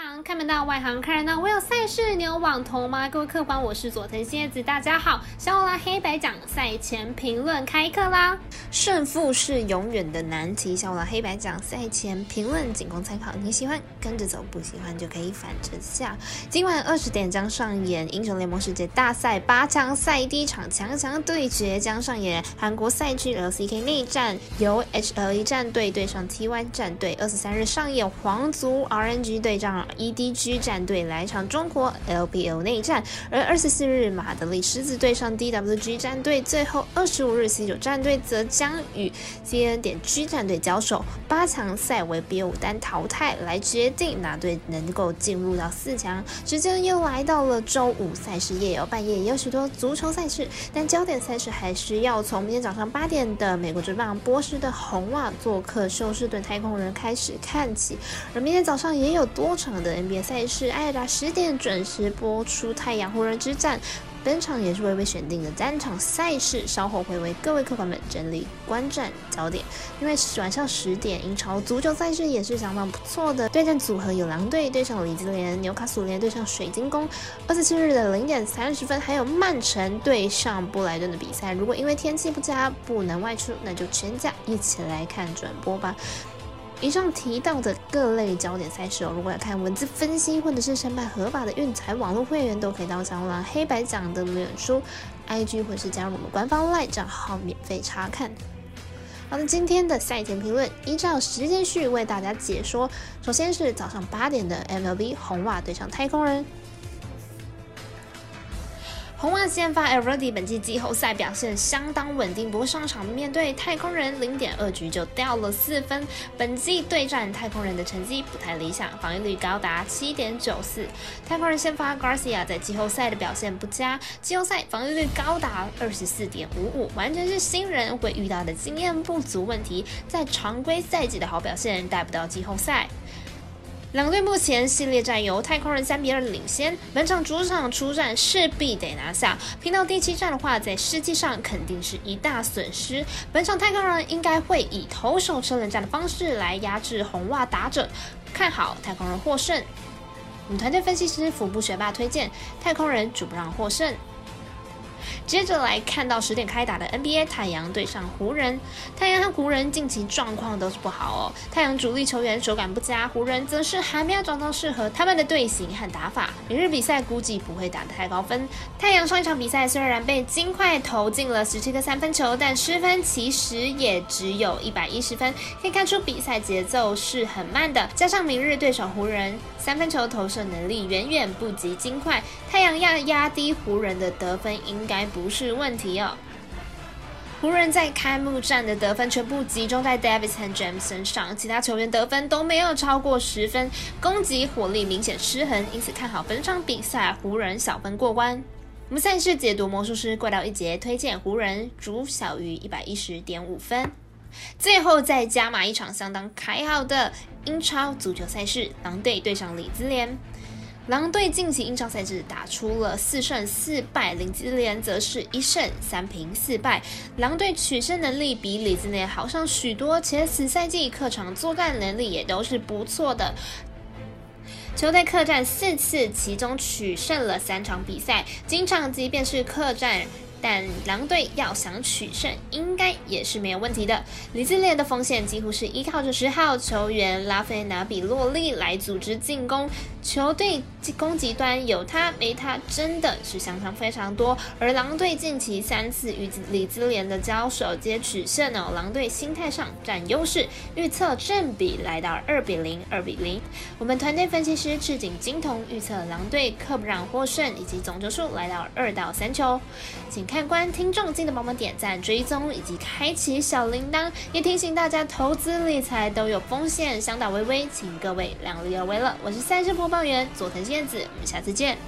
行看门道，外行看热闹。我有赛事，你有网投吗？各位客官，我是佐藤蝎子，大家好。小拉黑白讲赛前评论开课啦！胜负是永远的难题。小拉黑白讲赛前评论仅供参考，你喜欢跟着走，不喜欢就可以反着下。今晚二十点将上演英雄联盟世界大赛八强赛第一场强强对决，将上演韩国赛区 LCK 内战，由 HLE 战队对上 TY 战队。二十三日上演皇族 RNG 对战。EDG 战队来场中国 LPL 内战，而二十四日马德里狮子对上 DWG 战队，最后二十五日 C 九战队则将与 CN 点 G 战队交手，八强赛为 B 五单淘汰来决定哪队能够进入到四强。时间又来到了周五赛事夜，有半夜也有许多足球赛事，但焦点赛事还是要从明天早上八点的美国职棒波士的红袜做客休斯顿太空人开始看起，而明天早上也有多场。的 NBA 赛事，艾达十点准时播出太阳湖人之战。本场也是微微选定的单场赛事，稍后会为各位客官们整理观战焦点。因为晚上十点，英超足球赛事也是相当不错的。对战组合有狼队对上李兹联，纽卡素联对上水晶宫。二十七日的零点三十分，还有曼城对上布莱顿的比赛。如果因为天气不佳不能外出，那就全家一起来看转播吧。以上提到的各类焦点赛事哦，如果要看文字分析或者是申办合法的运彩网络会员，都可以到小红黑白讲的脸书、IG 或是加入我们官方 LINE 账号免费查看。好的，今天的赛前评论依照时间序为大家解说。首先是早上八点的 MLB 红袜对上太空人。红袜先发 e v e r d y 本季季后赛表现相当稳定，不过上场面对太空人零点二局就掉了四分。本季对战太空人的成绩不太理想，防御率高达七点九四。太空人先发 Garcia 在季后赛的表现不佳，季后赛防御率高达二十四点五五，完全是新人会遇到的经验不足问题，在常规赛季的好表现带不到季后赛。两队目前系列战由太空人三比二领先，本场主场出战势必得拿下。拼到第七战的话，在实际上肯定是一大损失。本场太空人应该会以投手车轮战的方式来压制红袜打者，看好太空人获胜。我们团队分析师腹部学霸推荐太空人主不让获胜。接着来看到十点开打的 NBA，太阳对上湖人。太阳和湖人近期状况都是不好哦。太阳主力球员手感不佳，湖人则是还没有找到适合他们的队形和打法。明日比赛估计不会打得太高分。太阳上一场比赛虽然被金块投进了十七个三分球，但失分其实也只有一百一十分，可以看出比赛节奏是很慢的。加上明日对手湖人三分球投射能力远远不及金块，太阳要压低湖人的得分应该不。不是问题哦。湖人，在开幕战的得分全部集中在 Davis 和 James 身上，其他球员得分都没有超过十分，攻击火力明显失衡，因此看好本场比赛湖人小分过关。我们赛事解读魔术师怪盗一节推荐湖人主小于一百一十点五分。最后再加码一场相当开好的英超足球赛事，狼队对上里兹联。狼队近期英超赛制打出了四胜四败，李兹联则是一胜三平四败。狼队取胜能力比李兹联好上许多，且此赛季客场作战能力也都是不错的。球队客战四次，其中取胜了三场比赛，经常即便是客战。但狼队要想取胜，应该也是没有问题的。李兹联的锋线几乎是依靠着十号球员拉菲拿比洛利来组织进攻，球队攻击端有他没他，真的是相差非常多。而狼队近期三次与李兹联的交手皆取胜哦，狼队心态上占优势，预测正比来到二比零，二比零。我们团队分析师赤井金童预测狼队克不让获胜，以及总球数来到二到三球，请。看官、听众记得帮忙点赞、追踪以及开启小铃铛，也提醒大家，投资理财都有风险，想打微微，请各位量力而为了。我是赛事播报员佐藤健子，我们下次见。